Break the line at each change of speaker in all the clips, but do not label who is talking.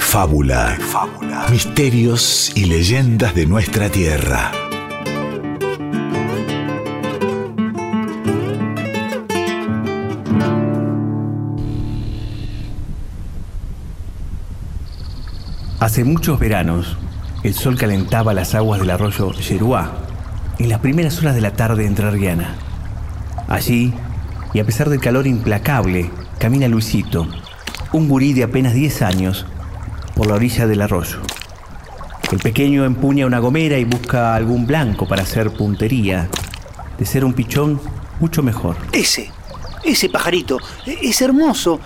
fábula, misterios y leyendas de nuestra tierra.
Hace muchos veranos, el sol calentaba las aguas del arroyo Yeruá en las primeras horas de la tarde entrerriana. Allí, y a pesar del calor implacable, camina Luisito, un gurí de apenas 10 años, por la orilla del arroyo. El pequeño empuña una gomera y busca algún blanco para hacer puntería. De ser un pichón, mucho mejor.
Ese, ese pajarito, es hermoso.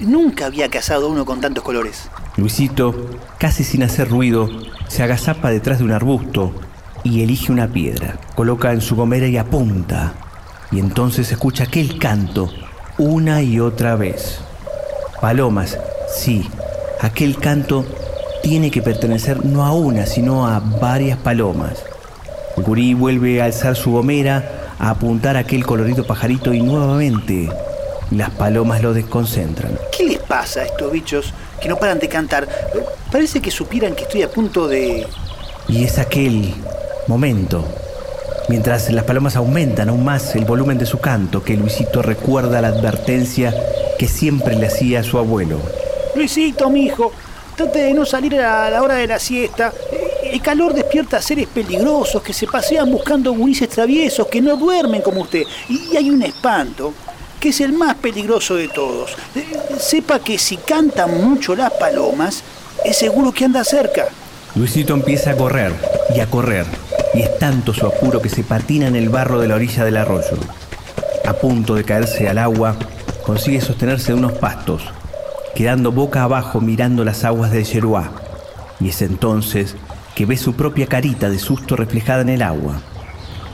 Nunca había cazado uno con tantos colores.
Luisito, casi sin hacer ruido, se agazapa detrás de un arbusto y elige una piedra. Coloca en su gomera y apunta. Y entonces escucha aquel canto una y otra vez. Palomas, sí, aquel canto tiene que pertenecer no a una, sino a varias palomas. Gurí vuelve a alzar su gomera, a apuntar a aquel colorido pajarito y nuevamente las palomas lo desconcentran.
¿Qué les pasa a estos bichos que no paran de cantar? Parece que supieran que estoy a punto de...
Y es aquel momento, mientras las palomas aumentan aún más el volumen de su canto, que Luisito recuerda la advertencia que siempre le hacía a su abuelo.
Luisito, mi hijo, trate de no salir a la hora de la siesta. El calor despierta a seres peligrosos que se pasean buscando gurises traviesos que no duermen como usted. Y hay un espanto que es el más peligroso de todos. Eh, sepa que si cantan mucho las palomas, es seguro que anda cerca.
Luisito empieza a correr y a correr, y es tanto su apuro que se patina en el barro de la orilla del arroyo. A punto de caerse al agua, consigue sostenerse de unos pastos, quedando boca abajo mirando las aguas del Yeruá. Y es entonces que ve su propia carita de susto reflejada en el agua.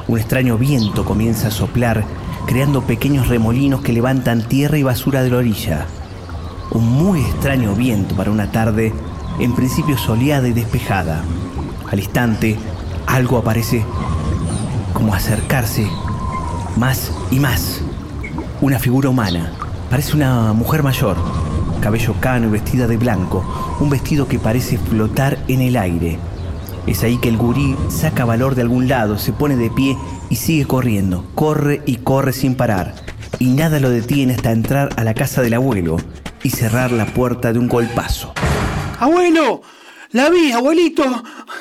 Un extraño viento comienza a soplar creando pequeños remolinos que levantan tierra y basura de la orilla. Un muy extraño viento para una tarde, en principio soleada y despejada. Al instante, algo aparece como acercarse más y más. Una figura humana. Parece una mujer mayor, cabello cano y vestida de blanco, un vestido que parece flotar en el aire. Es ahí que el gurí saca valor de algún lado, se pone de pie y sigue corriendo. Corre y corre sin parar. Y nada lo detiene hasta entrar a la casa del abuelo y cerrar la puerta de un golpazo.
¡Abuelo! ¡La vi, abuelito!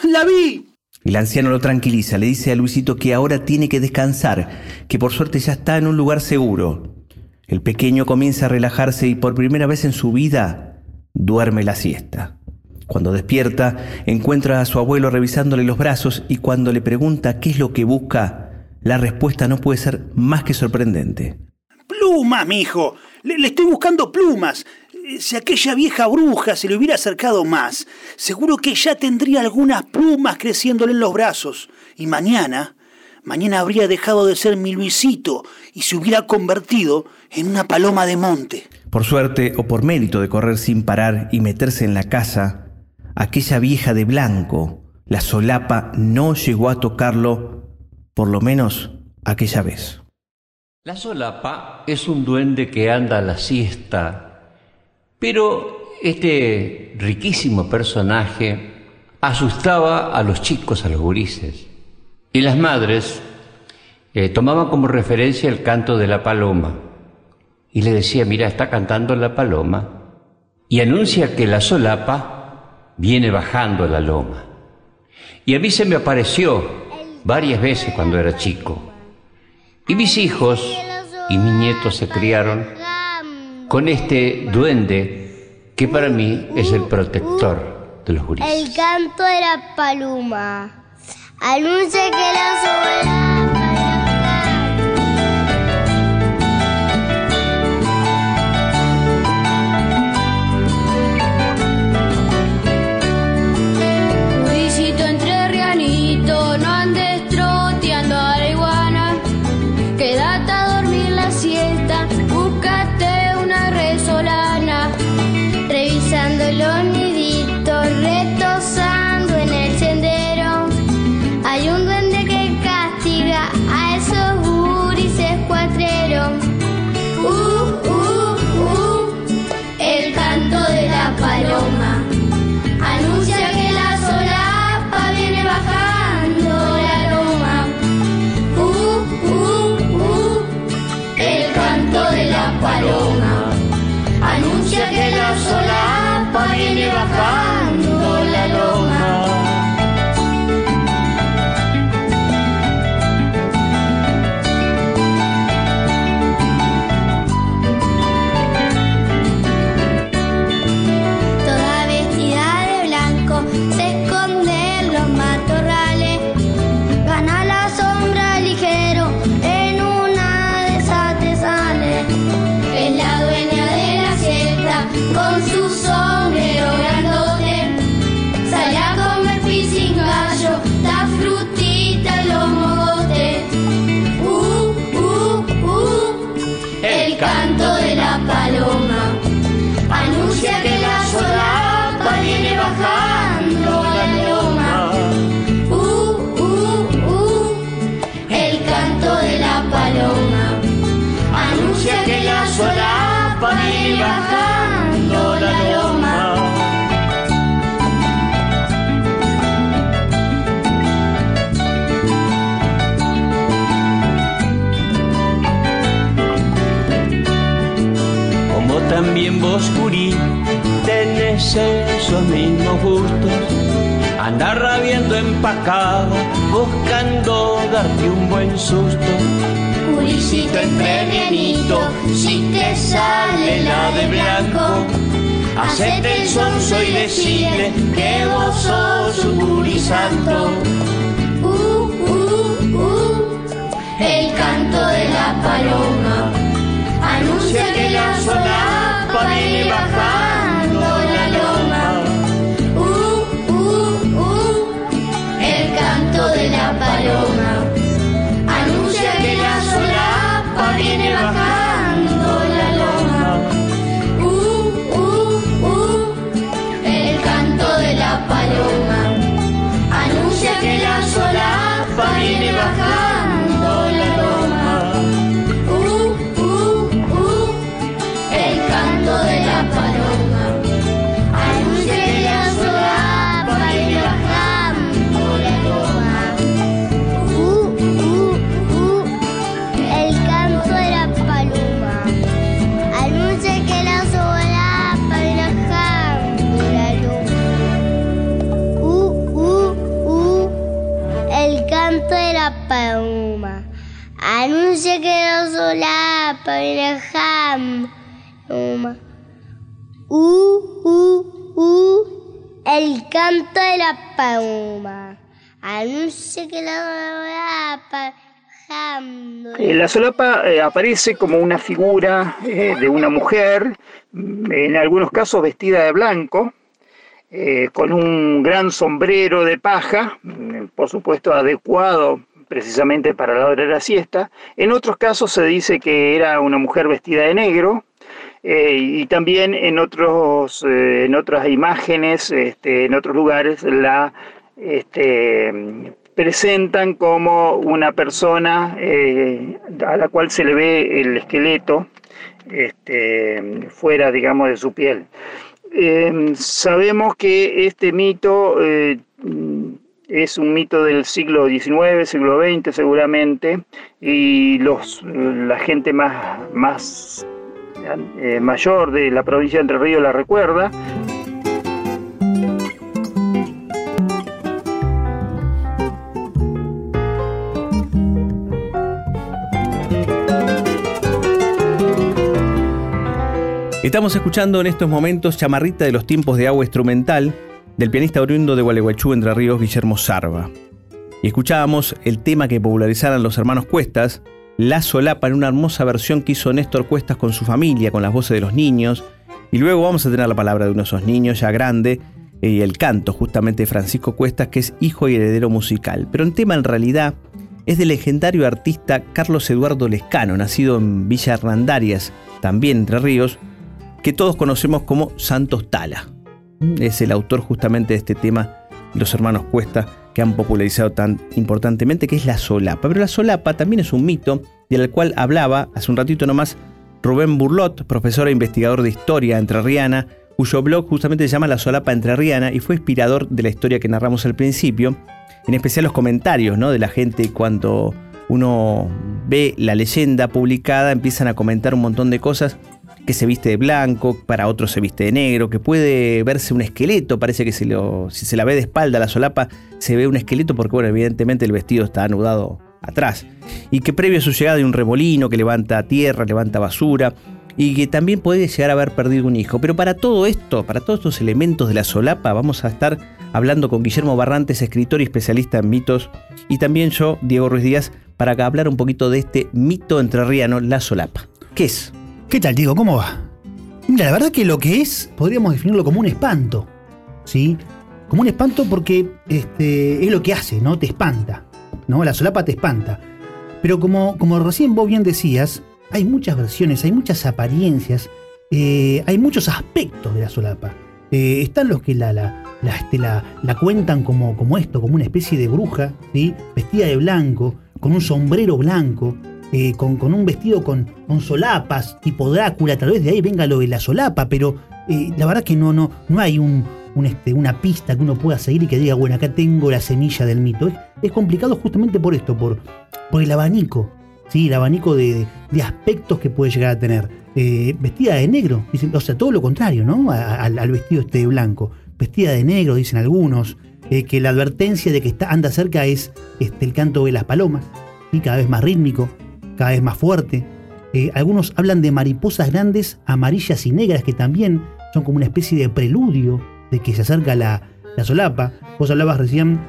¡La vi!
El anciano lo tranquiliza, le dice a Luisito que ahora tiene que descansar, que por suerte ya está en un lugar seguro. El pequeño comienza a relajarse y por primera vez en su vida duerme la siesta. Cuando despierta, encuentra a su abuelo revisándole los brazos y cuando le pregunta qué es lo que busca, la respuesta no puede ser más que sorprendente.
Plumas, mi hijo. Le, le, estoy buscando plumas. Si aquella vieja bruja se le hubiera acercado más, seguro que ya tendría algunas plumas creciéndole en los brazos. Y mañana, mañana habría dejado de ser mi Luisito y se hubiera convertido en una paloma de monte.
Por suerte o por mérito de correr sin parar y meterse en la casa, aquella vieja de blanco, la solapa, no llegó a tocarlo, por lo menos aquella vez.
La solapa es un duende que anda a la siesta, pero este riquísimo personaje asustaba a los chicos, a los gurises, y las madres eh, tomaban como referencia el canto de la paloma, y le decía, mira, está cantando la paloma, y anuncia que la solapa viene bajando la loma. Y a mí se me apareció varias veces cuando era chico. Y mis hijos y mis nietos se criaron con este duende que para mí es el protector de los gurises.
El canto era paloma. Anuncia que la тополем
buenos gustos, andar rabiando empacado, buscando darte un buen susto.
Purisito entrevenito, si te sale la de blanco, hacete el sonso y decirle que vos sos un. Uh, uh, uh, el canto de la paloma anuncia que la solapa viene bajando La solapa
eh, aparece como una figura eh, de una mujer, mm, en algunos casos vestida de blanco, eh, con un gran sombrero de paja, mm, por supuesto adecuado precisamente para la hora de la siesta. En otros casos se dice que era una mujer vestida de negro. eh, y también en otros eh, en otras imágenes este, en otros lugares la este, presentan como una persona eh, a la cual se le ve el esqueleto este, fuera, digamos, de su piel. Eh, sabemos que este mito eh, es un mito del siglo XIX, siglo XX seguramente, y los, la gente más, más eh, mayor de la provincia de Entre Ríos la recuerda.
Estamos escuchando en estos momentos Chamarrita de los tiempos de agua instrumental del pianista oriundo de Gualeguaychú, Entre Ríos, Guillermo Sarva. Y escuchábamos el tema que popularizaron los hermanos Cuestas, La Solapa, en una hermosa versión que hizo Néstor Cuestas con su familia, con las voces de los niños. Y luego vamos a tener la palabra de uno de esos niños ya grande y el canto justamente de Francisco Cuestas, que es hijo y heredero musical. Pero el tema en realidad es del legendario artista Carlos Eduardo Lescano, nacido en Villa Hernandarias, también Entre Ríos, que todos conocemos como Santos Tala. Es el autor justamente de este tema, los hermanos Cuesta, que han popularizado tan importantemente, que es la solapa. Pero la solapa también es un mito del cual hablaba hace un ratito nomás Rubén Burlot, profesor e investigador de historia entrerriana, cuyo blog justamente se llama La solapa entrerriana y fue inspirador de la historia que narramos al principio, en especial los comentarios ¿no? de la gente cuando uno ve la leyenda publicada, empiezan a comentar un montón de cosas que se viste de blanco, para otros se viste de negro, que puede verse un esqueleto, parece que si se la ve de espalda la solapa se ve un esqueleto porque bueno, evidentemente el vestido está anudado atrás. Y que previo a su llegada hay un remolino que levanta tierra, levanta basura y que también puede llegar a haber perdido un hijo. Pero para todo esto, para todos estos elementos de la solapa, vamos a estar hablando con Guillermo Barrantes, escritor y especialista en mitos, y también yo, Diego Ruiz Díaz, para hablar un poquito de este mito entrerriano, la solapa. ¿Qué es?
¿Qué tal, Diego? ¿Cómo va? Mira, la verdad que lo que es, podríamos definirlo como un espanto. ¿Sí? Como un espanto porque este, es lo que hace, ¿no? Te espanta. ¿No? La solapa te espanta. Pero como, como recién vos bien decías, hay muchas versiones, hay muchas apariencias, eh, hay muchos aspectos de la solapa. Eh, están los que la, la, este, la- la cuentan como, como esto, como una especie de bruja, ¿sí? vestida de blanco, con un sombrero blanco, eh, con, un vestido con, solapas, tipo Drácula, tal vez de ahí venga lo de la solapa, pero eh, la verdad que no, no, no hay este, una pista que uno pueda seguir y que diga, bueno, acá tengo la semilla del mito. Es, complicado justamente por esto, por, el abanico, ¿sí? el abanico de, aspectos que puede llegar a tener. Eh, vestida de negro, o sea, todo lo contrario, ¿no? Al, vestido este de blanco. vestida de negro, dicen algunos, que la advertencia de que está, anda cerca es este, el canto de las palomas, y cada vez más rítmico, cada vez más fuerte. Eh, algunos hablan de mariposas grandes, amarillas y negras, que también son como una especie de preludio de que se acerca la, la solapa. Vos hablabas recién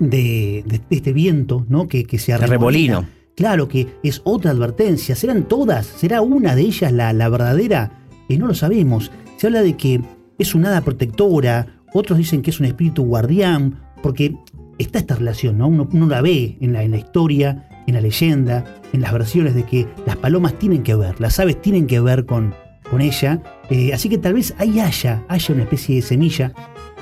de, de este viento, ¿no? Que, que se
remolino.
Claro que es otra advertencia. ¿Serán todas? ¿Será una de ellas la, la verdadera? Eh, no lo sabemos. Se habla de que es una hada protectora, otros dicen que es un espíritu guardián, porque está esta relación, ¿no? Uno, uno la ve en la, en la historia, en la leyenda, en las versiones de que las palomas tienen que ver, las aves tienen que ver con, con ella. Eh, así que tal vez ahí haya, haya una especie de semilla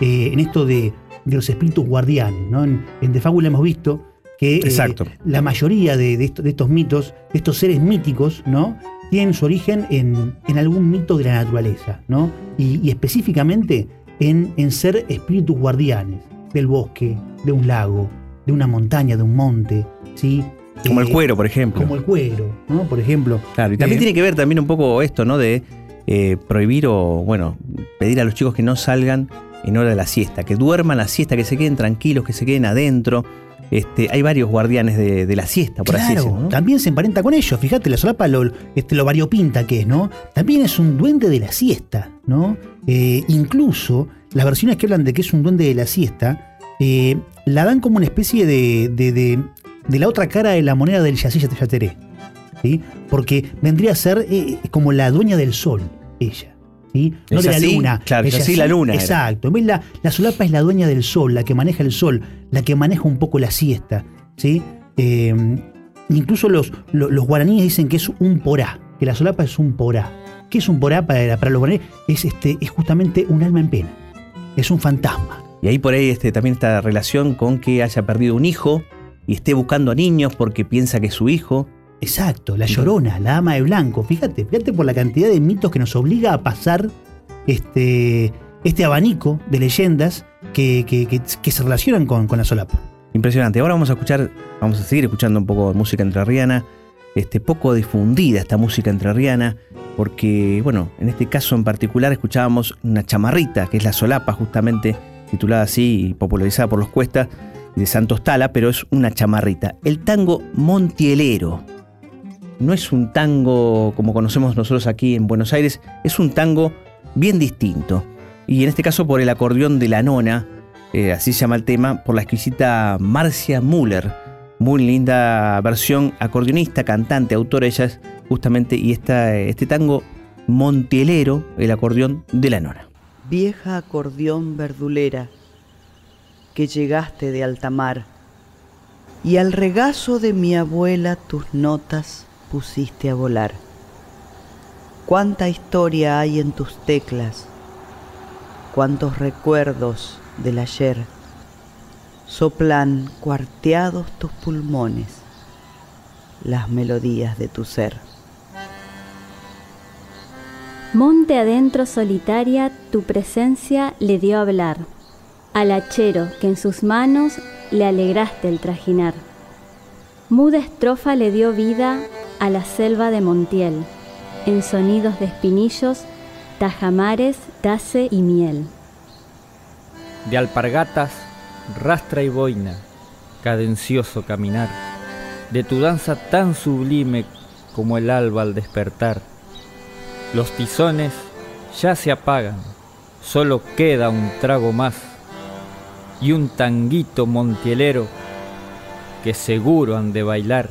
eh, en esto de, de los espíritus guardianes, ¿no? En, en De Fábula hemos visto que eh,
Exacto.
la mayoría de, de esto- de estos mitos, de estos seres míticos, ¿no? Tienen su origen en, en algún mito de la naturaleza, ¿no? Y, y específicamente en, en ser espíritus guardianes del bosque, de un lago, de una montaña, de un monte, ¿sí?
Como el cuero, por ejemplo.
Como el cuero, ¿no? Por ejemplo.
Claro, y también
Eh,
tiene que ver también un poco esto, ¿no? De eh, prohibir o, bueno, pedir a los chicos que no salgan en hora de la siesta, que duerman la siesta, que se queden tranquilos, que se queden adentro. Este, hay varios guardianes de, de la siesta, por así
Claro,
decirlo. ¿no?
también se emparenta con ellos. Fíjate, la solapa lo, este, lo variopinta que es, ¿no? También es un duende de la siesta, ¿no? Eh, incluso las versiones que hablan de que es un duende de la siesta, eh, la dan como una especie de, de, de- de la otra cara de la moneda del Yací Yateré, ¿sí? Porque vendría a ser eh, como la dueña del sol, ella. ¿sí? No de la luna.
claro, así
así,
la luna.
Exacto. La, la solapa es la dueña del sol, la que maneja el sol, la que maneja un poco la siesta. ¿sí? Eh, incluso los, los, los guaraníes dicen que es un porá, que la solapa es un porá. ¿Qué es un porá para, para los guaraníes? Es, este, es justamente un alma en pena. Es un fantasma.
Y ahí por ahí este, también esta relación con que haya perdido un hijo y esté buscando a niños porque piensa que es su hijo.
Exacto, la llorona, la dama de blanco. Fíjate, fíjate por la cantidad de mitos que nos obliga a pasar este, este abanico de leyendas que, que- que- que se relacionan con, con la solapa.
Impresionante. Ahora vamos a escuchar, vamos a seguir escuchando un poco de música entrerriana, este, poco difundida esta música entrerriana, porque, bueno, en este caso en particular escuchábamos una chamarrita, que es la solapa, justamente titulada así y popularizada por los Cuestas de Santos Tala, pero es una chamarrita. El tango montielero. No es un tango como conocemos nosotros aquí en Buenos Aires, es un tango bien distinto. Y en este caso por el acordeón de la nona, eh, así se llama el tema, por la exquisita Marcia Müller. Muy linda versión, acordeonista, cantante, autora ella es justamente, y esta, este tango montielero, el acordeón de la nona.
Vieja acordeón verdulera, que llegaste de alta mar, y al regazo de mi abuela tus notas pusiste a volar. Cuánta historia hay en tus teclas, cuántos recuerdos del ayer soplan cuarteados tus pulmones las melodías de tu ser.
Monte adentro solitaria, tu presencia le dio a hablar, al hachero que en sus manos le alegraste el trajinar. Muda estrofa le dio vida a la selva de Montiel, en sonidos de espinillos, tajamares, tace y miel.
de alpargatas, rastra y boina, cadencioso caminar, de tu danza tan sublime como el alba al despertar. Los tizones ya se apagan, solo queda un trago más y un tanguito montielero que seguro han de bailar.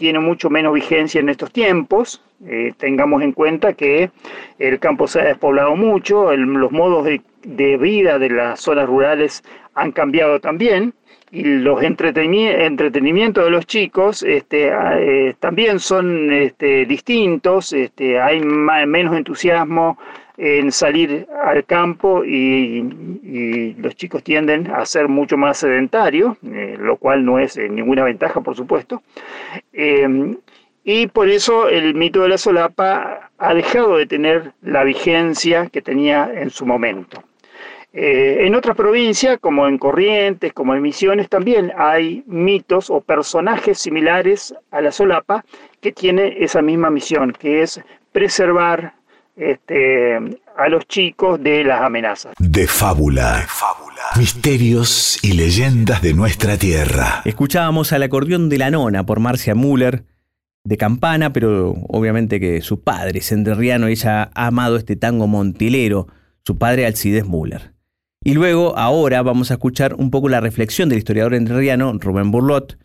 Tiene mucho menos vigencia en estos tiempos. Eh, tengamos en cuenta que el campo se ha despoblado mucho, los modos de, vida de las zonas rurales han cambiado también y los entretenimientos de los chicos este, eh, también son este, distintos, este, hay menos entusiasmo en salir al campo y, los chicos tienden a ser mucho más sedentarios, eh, lo cual no es ninguna ventaja, por supuesto. Y por eso el mito de la solapa ha dejado de tener la vigencia que tenía en su momento. Eh, en otras provincias, como en Corrientes, como en Misiones, también hay mitos o personajes similares a la solapa que tiene esa misma misión, que es preservar este, a los chicos de las amenazas.
De fábula. De fábula. Misterios y leyendas de nuestra tierra.
Escuchábamos al acordeón de la nona por Marcia Müller de campana, pero obviamente que su padre es enterriano y ella ha amado este tango montilero, su padre Alcides Müller. Y luego, ahora, vamos a escuchar un poco la reflexión del historiador entrerriano Rubén Burlot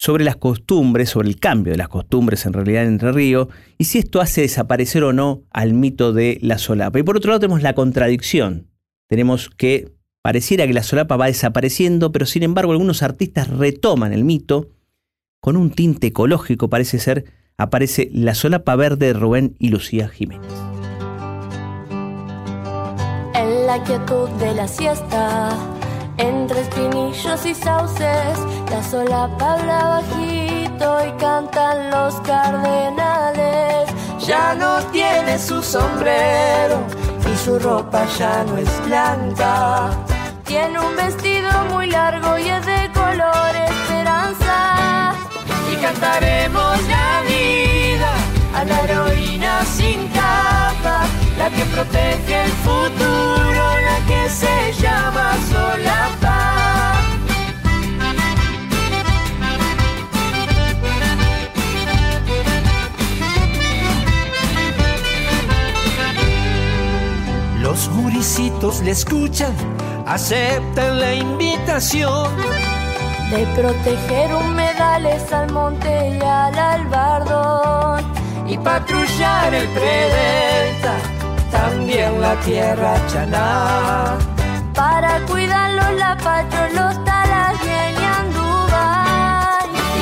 sobre las costumbres, sobre el cambio de las costumbres en realidad en Entre Ríos y si esto hace desaparecer o no al mito de la solapa. Y por otro lado tenemos la contradicción. Tenemos que pareciera que la solapa va desapareciendo, pero sin embargo algunos artistas retoman el mito con un tinte ecológico parece ser, aparece la solapa verde de Rubén y Lucía Jiménez.
En la quietud de la siesta, entre espinillos y sauces, la solapa habla bajito y cantan los cardenales. Ya no tiene su sombrero y su ropa ya no es blanca. Tiene un vestido muy largo y es de color esperanza cantaremos la vida a la heroína sin capa, la que protege el futuro, la que se llama Solapa.
Los muricitos le escuchan, aceptan la invitación
de proteger humedales al monte y al albardón
y patrullar el predelta, también la tierra chaná.
Para cuidar los lapachos, los talas y el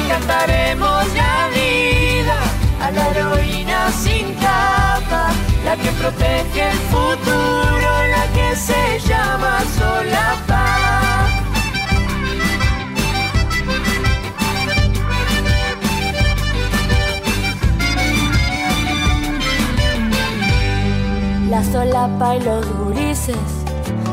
Y cantaremos la vida a la la que protege el futuro, la que se llama Solapa.
La solapa y los gurises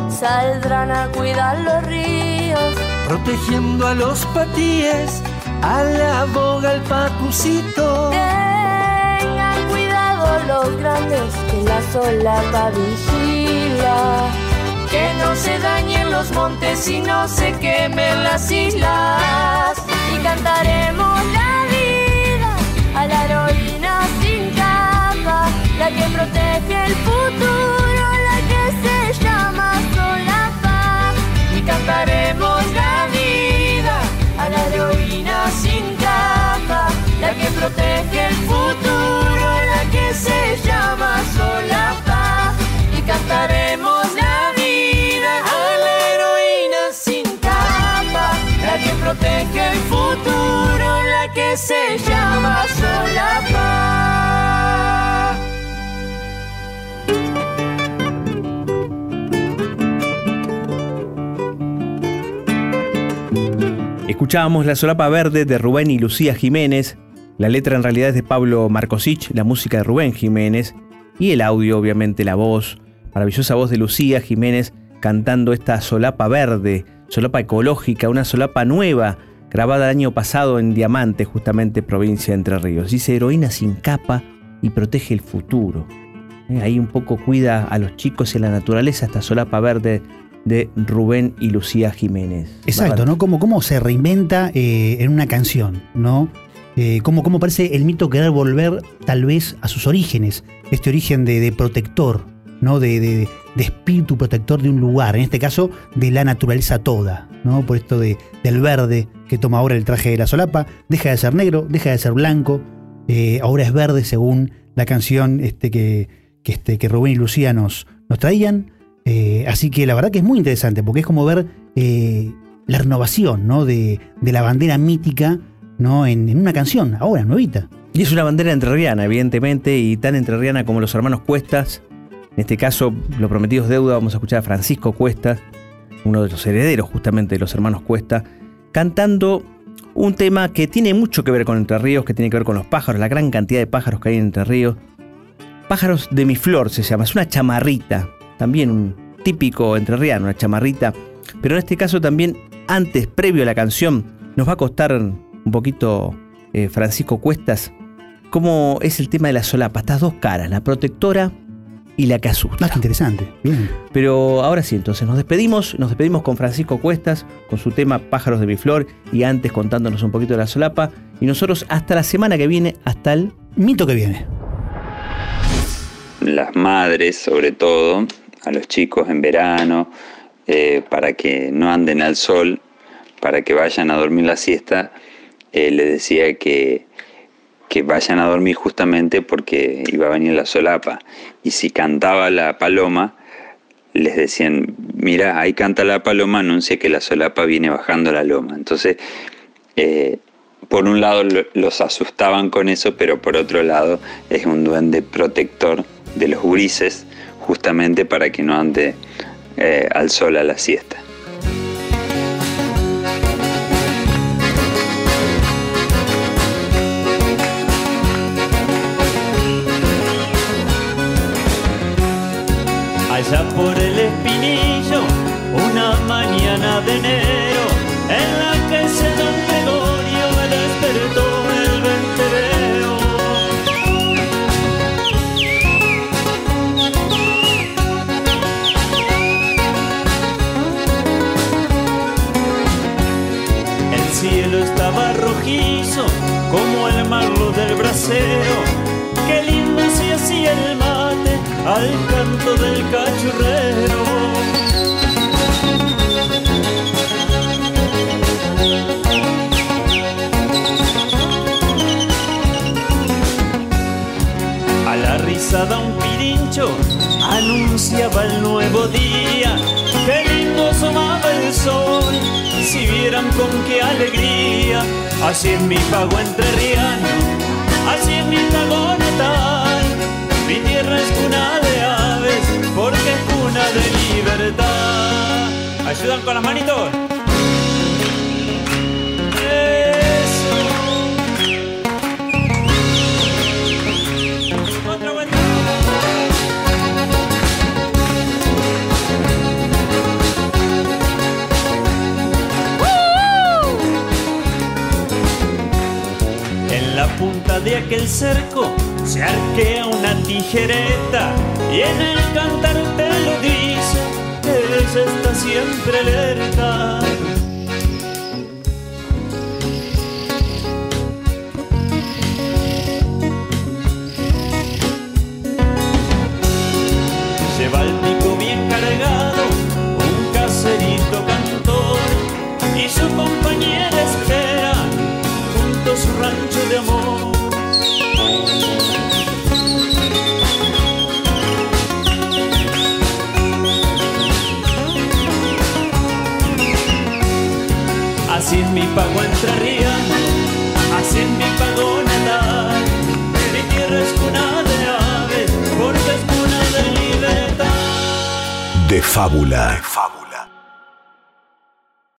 saldrán a cuidar los ríos,
protegiendo a los patíes, a la boga, al pacucito.
Tengan cuidado los grandes que la solapa vigila.
Que no se dañen los montes y no se quemen las islas.
Y cantaremos la vida a la heroína sin capa la que protege el futuro, la que se llama Solapa.
Y cantaremos la vida la que protege el futuro, la que se llama Solapa. Y cantaremos la vida a la heroína sin capa, la que protege el futuro, la que se llama Solapa.
Escuchábamos La solapa verde de Rubén y Lucía Jiménez. La letra en realidad es de Pablo Marcosich, la música de Rubén Jiménez. Y el audio, obviamente, la voz, maravillosa voz de Lucía Jiménez cantando esta solapa verde, solapa ecológica, una solapa nueva, grabada el año pasado en Diamante, justamente provincia de Entre Ríos. Dice heroína sin capa y protege el futuro. Eh, ahí un poco cuida a los chicos y a la naturaleza esta solapa verde de Rubén y Lucía Jiménez.
Exacto, ¿no? Cómo, cómo se reinventa eh, en una canción, ¿no? Eh, cómo, parece el mito querer volver tal vez a sus orígenes, este origen de, protector, ¿no? De, espíritu protector de un lugar, en este caso de la naturaleza toda, ¿no? Por esto de, del verde que toma ahora el traje de la solapa, deja de ser negro, deja de ser blanco, eh, ahora es verde según la canción este, que, que, este, que Rubén y Lucía nos, nos traían. Eh, así que la verdad que es muy interesante porque es como ver eh, la renovación ¿no? de, de la bandera mítica ¿no? En, en una canción, ahora, nuevita.
Y es una bandera entrerriana, evidentemente, y tan entrerriana como los hermanos Cuestas. En este caso, Los Prometidos Deuda, vamos a escuchar a Francisco Cuestas, uno de los herederos justamente de los hermanos Cuesta, cantando un tema que tiene mucho que ver con Entre Ríos, que tiene que ver con los pájaros, la gran cantidad de pájaros que hay en Entre Ríos. Pájaros de mi flor se llama, es una chamarrita, también un típico entrerriano, una chamarrita, pero en este caso también antes, previo a la canción, nos va a costar un poquito eh, Francisco Cuestas cómo es el tema de la solapa, estas dos caras, la protectora y la que asusta.
Ah, qué interesante. Bien.
Pero ahora sí, entonces nos despedimos, nos despedimos con Francisco Cuestas, con su tema Pájaros de mi flor y antes contándonos un poquito de la solapa. Y nosotros hasta la semana que viene, hasta el
mito que viene.
Las madres, sobre todo, a los chicos en verano, eh, para que no anden al sol, para que vayan a dormir la siesta, eh, le decía que, que vayan a dormir justamente porque iba a venir la solapa. Y si cantaba la paloma, les decían, mira, ahí canta la paloma, anuncia que la solapa viene bajando la loma. Entonces, eh, por un lado los asustaban con eso, pero por otro lado es un duende protector de los grises, justamente para que no ande eh, al sol a la siesta.
El nuevo día. Qué lindo asomaba el sol, si vieran con qué alegría. Así es mi pago entrerriano, así es mi pago natal. Mi tierra es cuna de aves, porque es cuna de libertad. ¿Ayudan con las manitos? Punta de aquel cerco se arquea una tijereta y en el cantar te lo dice, ella está siempre alerta. Pago entrerriano, así es mi pago natal. Mi tierra es cuna de aves, porque es cuna de libertad.
De fábula